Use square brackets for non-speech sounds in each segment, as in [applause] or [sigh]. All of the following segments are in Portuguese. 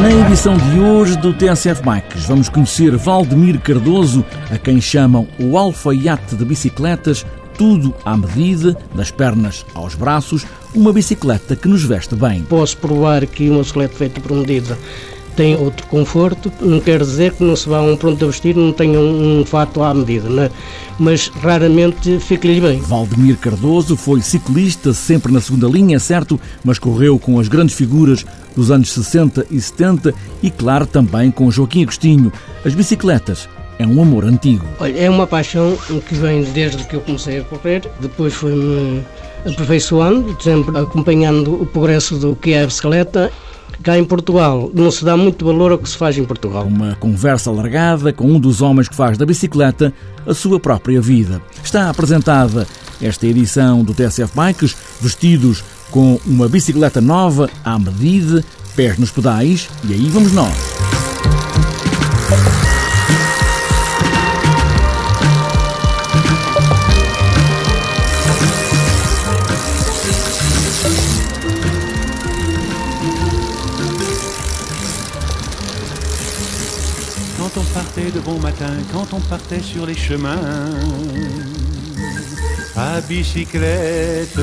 Na edição de hoje do TSF Bikes, vamos conhecer Valdemir Cardoso, a quem chamam o alfaiate de bicicletas, tudo à medida, das pernas aos braços, uma bicicleta que nos veste bem. Posso provar que uma bicicleta feita por medida tem outro conforto, não quer dizer que não se vá a um pronto a vestir não tenha um, um fato à medida, né? mas raramente fica-lhe bem. Valdemir Cardoso foi ciclista, sempre na segunda linha, certo, mas correu com as grandes figuras dos anos 60 e 70 e, claro, também com Joaquim Agostinho. As bicicletas é um amor antigo. Olha, é uma paixão que vem desde que eu comecei a correr, depois foi-me aperfeiçoando, sempre acompanhando o progresso do que é a bicicleta Cá em Portugal não se dá muito valor ao que se faz em Portugal. Uma conversa alargada com um dos homens que faz da bicicleta a sua própria vida. Está apresentada esta edição do TSF Bikes, vestidos com uma bicicleta nova à medida, pés nos pedais, e aí vamos nós. De bon matin, quand on partait sur les chemins à bicyclette.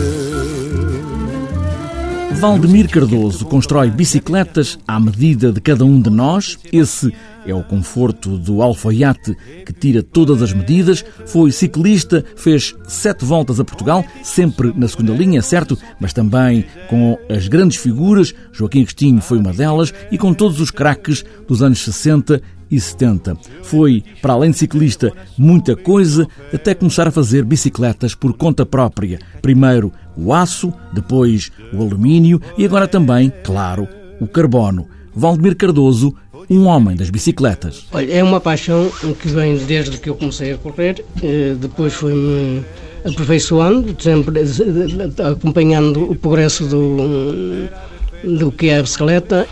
Valdemir Cardoso constrói bicicletas à medida de cada um de nós. Esse é o conforto do alfaiate que tira todas as medidas. Foi ciclista, fez sete voltas a Portugal, sempre na segunda linha, certo? Mas também com as grandes figuras. Joaquim Agostinho foi uma delas e com todos os craques dos anos 60 70. Foi, para além de ciclista, muita coisa, até começar a fazer bicicletas por conta própria. Primeiro o aço, depois o alumínio e agora também, claro, o carbono. Valdemir Cardoso, um homem das bicicletas. Olha, é uma paixão que vem desde que eu comecei a correr, eh, depois foi-me aperfeiçoando, sempre acompanhando o progresso do, do que é a bicicleta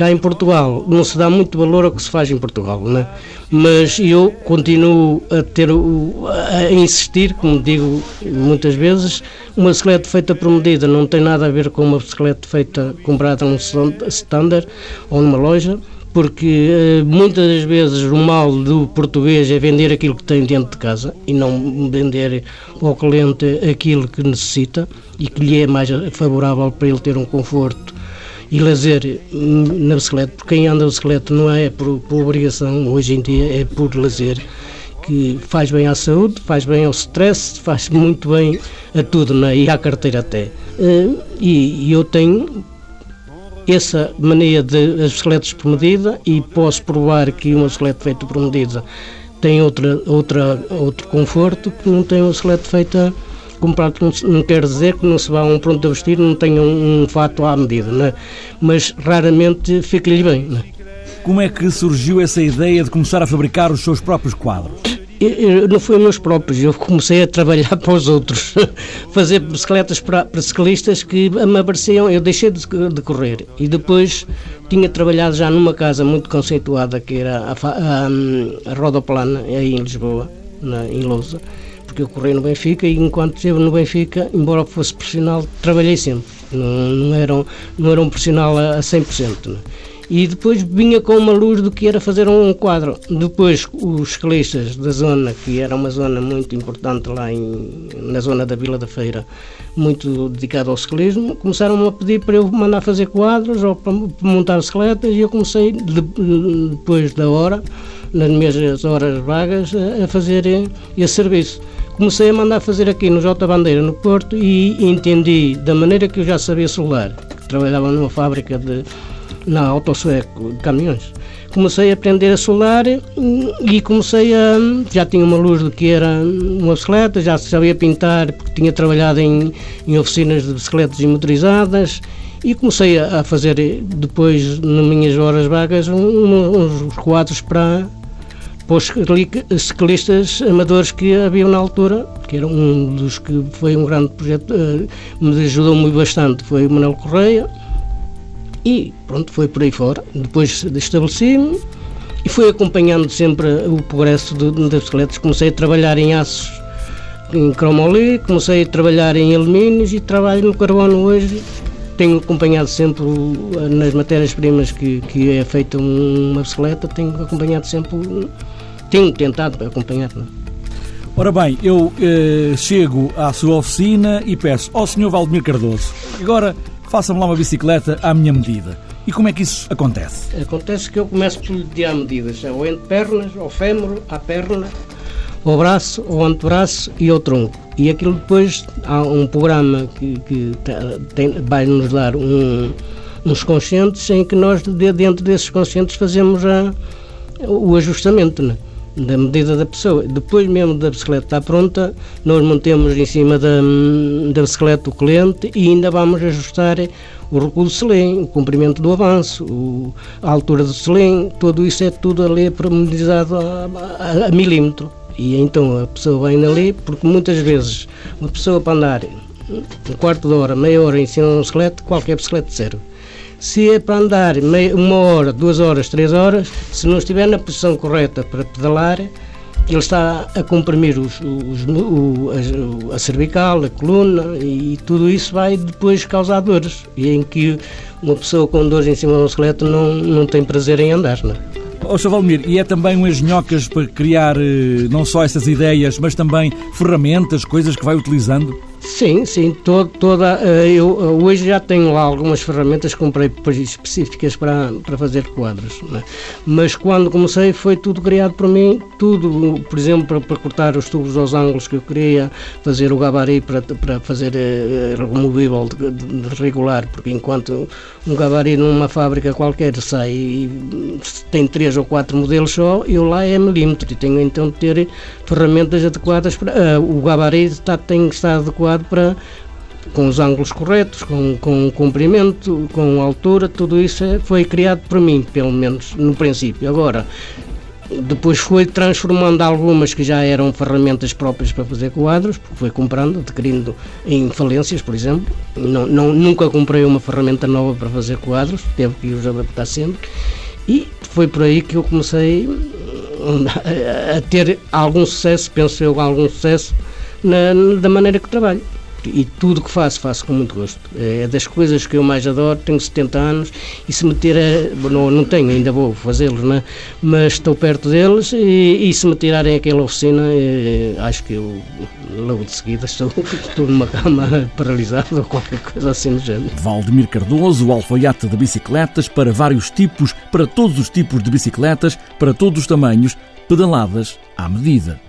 cá em Portugal não se dá muito valor ao que se faz em Portugal, né? mas eu continuo a ter a insistir, como digo muitas vezes, uma bicicleta feita por medida não tem nada a ver com uma bicicleta feita comprada num standard ou numa loja, porque eh, muitas das vezes o mal do português é vender aquilo que tem dentro de casa e não vender ao cliente aquilo que necessita e que lhe é mais favorável para ele ter um conforto e lazer na bicicleta, porque quem anda na bicicleta não é por, por obrigação, hoje em dia é por lazer, que faz bem à saúde, faz bem ao stress, faz muito bem a tudo, né? e à carteira até. Eh, e, e eu tenho essa mania de as bicicletas por medida e posso provar que uma bicicleta feita por medida tem outra, outra, outro conforto que não tem uma bicicleta feita comprado não quer dizer que não se vá a um pronto a vestir não tenha um, um fato à medida, né? mas raramente fica-lhe bem. Né? Como é que surgiu essa ideia de começar a fabricar os seus próprios quadros? Eu, não foi meus próprios, eu comecei a trabalhar [laughs] para os outros, fazer bicicletas para, para ciclistas que me apareciam, eu deixei de, de, correr e depois tinha trabalhado já numa casa muito conceituada que era a, a, a Rodoplana, aí em Lisboa, na, em Lousa porque eu corri no Benfica e enquanto esteve no Benfica, embora fosse profissional, trabalhei sempre. Não, não, era, um, não era um profissional a, a 100%. Né? E depois vinha com uma luz do que era fazer um quadro. Depois, os ciclistas da zona, que era uma zona muito importante lá em, na zona da Vila da Feira, muito dedicada ao ciclismo, começaram a pedir para eu mandar fazer quadros ou para, montar bicicletas e eu comecei, de, depois da hora, nas minhas horas vagas, a fazer esse serviço comecei a mandar fazer aqui no J Bandeira, no Porto, e entendi da maneira que eu já sabia soldar, trabalhava numa fábrica de, na Autosueco de caminhões. Comecei a aprender a soldar e comecei a. Já tinha uma luz do que era uma bicicleta, já sabia pintar, porque tinha trabalhado em, em oficinas de bicicletas motorizadas e comecei a fazer depois, nas minhas horas vagas, uns quadros para, para os ciclistas amadores que haviam na altura, que era um dos que foi um grande projeto, uh, me ajudou muito bastante, foi o Manuel Correia, e pronto, foi por aí fora. Depois estabeleci-me e fui acompanhando sempre o progresso das bicicletas. Comecei a trabalhar em aços, em cromoli, comecei a trabalhar em alumínios e trabalho no carbono hoje tenho acompanhado sempre nas matérias-primas que, que é feita uma bicicleta, tenho acompanhado sempre, tenho tentado acompanhar. Não? É? Ora bem, eu eh, chego à sua oficina e peço ao Sr. Valdemir Cardoso, agora faça-me lá uma bicicleta à minha medida. E como é que isso acontece? Acontece que eu começo por lhe tirar medidas, ou entre pernas, ao fémur, à perna, ao braço, ao antebraço e ao tronco. E aquilo depois há um programa que, que tem, vai nos dar um, uns conscientes em que nós, dentro desses conscientes, fazemos a, o ajustamento. Né? Da medida da pessoa. Depois mesmo da bicicleta estar pronta, nós mantemos em cima da, da bicicleta o cliente e ainda vamos ajustar o recuo do selim, o comprimento do avanço, o, a altura do selim, tudo isso é tudo ali promediado a, a, a, milímetro. E então a pessoa vem ali, porque muitas vezes uma pessoa para andar um quarto de hora, meia hora em cima de um bicicleta, qualquer bicicleta serve. Se é para andar meia, uma hora, duas horas, três horas, se não estiver na posição correta para pedalar, ele está a comprimir os, os, o, a, a, cervical, a coluna e tudo isso vai depois causar dores. E em que uma pessoa com dores em cima do esqueleto não, não tem prazer em andar. Não? Oh, Sr. Valmir, e é também um engenhocas para criar eh, não só essas ideias, mas também ferramentas, coisas que vai utilizando? Sim, sim, toda, eh, eu eh, hoje já tenho lá algumas ferramentas que comprei específicas para, para fazer quadros, é? mas quando comecei foi tudo criado por mim, tudo, por exemplo, para, para, cortar os tubos aos ângulos que eu queria, fazer o gabari para, para fazer uh, removível de, de, regular, porque enquanto um gabari numa fábrica qualquer sai tem três ou quatro modelos só, eu lá é milímetro e tenho então de ter ferramentas adequadas para, uh, o gabari está, tem que estar adequado adequado para com os ângulos corretos, com, com o comprimento, com a altura, tudo isso é, foi criado por mim, pelo menos no princípio. Agora, depois foi transformando algumas que já eram ferramentas próprias para fazer quadros, porque foi comprando, adquirindo em falências, por exemplo. Não, não, nunca comprei uma ferramenta nova para fazer quadros, teve que os adaptar sempre. E foi por aí que eu comecei a ter algum sucesso, penso eu, algum sucesso na, da maneira que trabalho. E tudo que faço, faço com muito gosto. É das coisas que eu mais adoro. Tenho 70 anos e se meter a. Não, não tenho, ainda vou fazê-los, né? mas estou perto deles e, e se me tirarem aquela oficina, é, acho que eu logo de seguida [laughs] estou, estou numa cama [laughs] paralisada ou qualquer coisa assim do género. Valdemir Cardoso, o alfaiate de bicicletas para vários tipos, para todos os tipos de bicicletas, para todos os tamanhos, pedaladas à medida.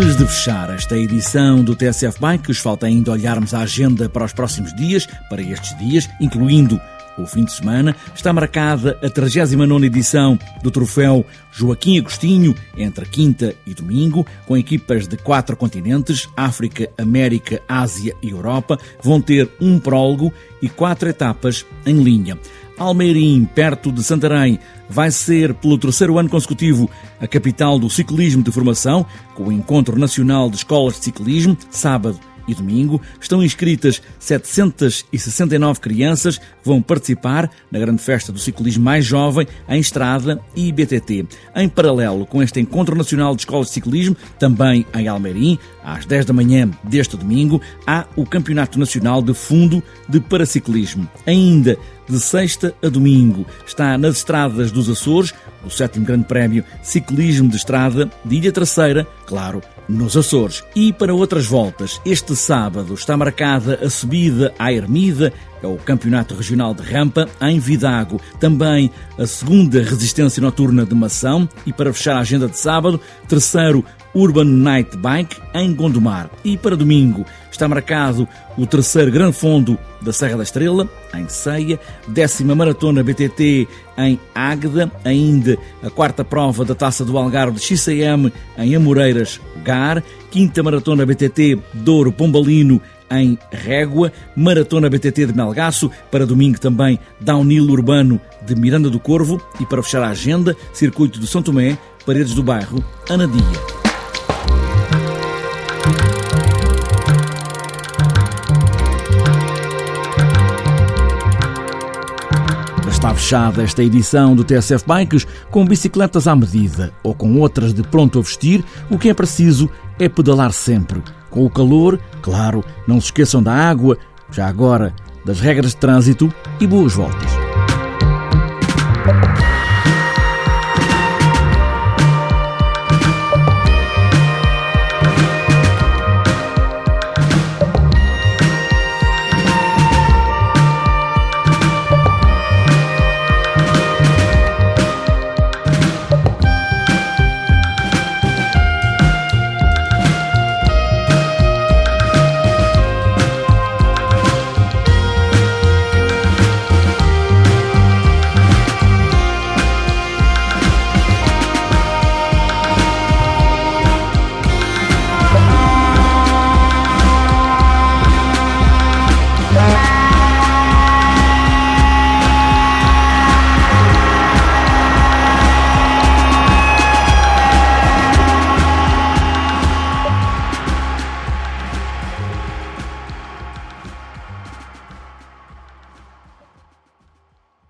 Antes de fechar esta edição do TSF Bikes, falta ainda olharmos a agenda para os próximos dias, para estes dias, incluindo o fim de semana, está marcada a 39 edição do troféu Joaquim Agostinho, entre quinta e domingo, com equipas de quatro continentes, África, América, Ásia e Europa, vão ter um prólogo e quatro etapas em linha. Almeirim, perto de Santarém, vai ser, pelo terceiro ano consecutivo, a capital do ciclismo de formação, com o Encontro Nacional de Escolas de Ciclismo, sábado e domingo, estão inscritas 769 crianças que vão participar na grande festa do ciclismo mais jovem em Estrada e BTT. Em paralelo com este Encontro Nacional de Escolas de Ciclismo, também em Almeirim, às 10 da manhã deste domingo, há o Campeonato Nacional de Fundo de Paraciclismo. Ainda de sexta a domingo está nas estradas dos Açores o sétimo Grande Prémio Ciclismo de Estrada de Ilha Terceira, claro, nos Açores. E para outras voltas, este sábado está marcada a subida à Ermida, é o Campeonato Regional de Rampa, em Vidago. Também a segunda Resistência Noturna de Mação e, para fechar a agenda de sábado, terceiro Urban Night Bike em Gondomar. E para domingo está marcado o terceiro Grande Fundo da Serra da Estrela, em Ceia, décima Maratona BTT em Águeda, ainda a quarta prova da Taça do Algarve de XCM em Amoreiras, Gar, quinta Maratona BTT Douro Pombalino em Régua, Maratona BTT de Melgaço, para domingo também Downhill Urbano de Miranda do Corvo e para fechar a agenda, Circuito de São Tomé, Paredes do Bairro, Anadia. Está fechada esta edição do TSF Bikes com bicicletas à medida ou com outras de pronto a vestir. O que é preciso é pedalar sempre. Com o calor, claro, não se esqueçam da água, já agora das regras de trânsito e boas voltas.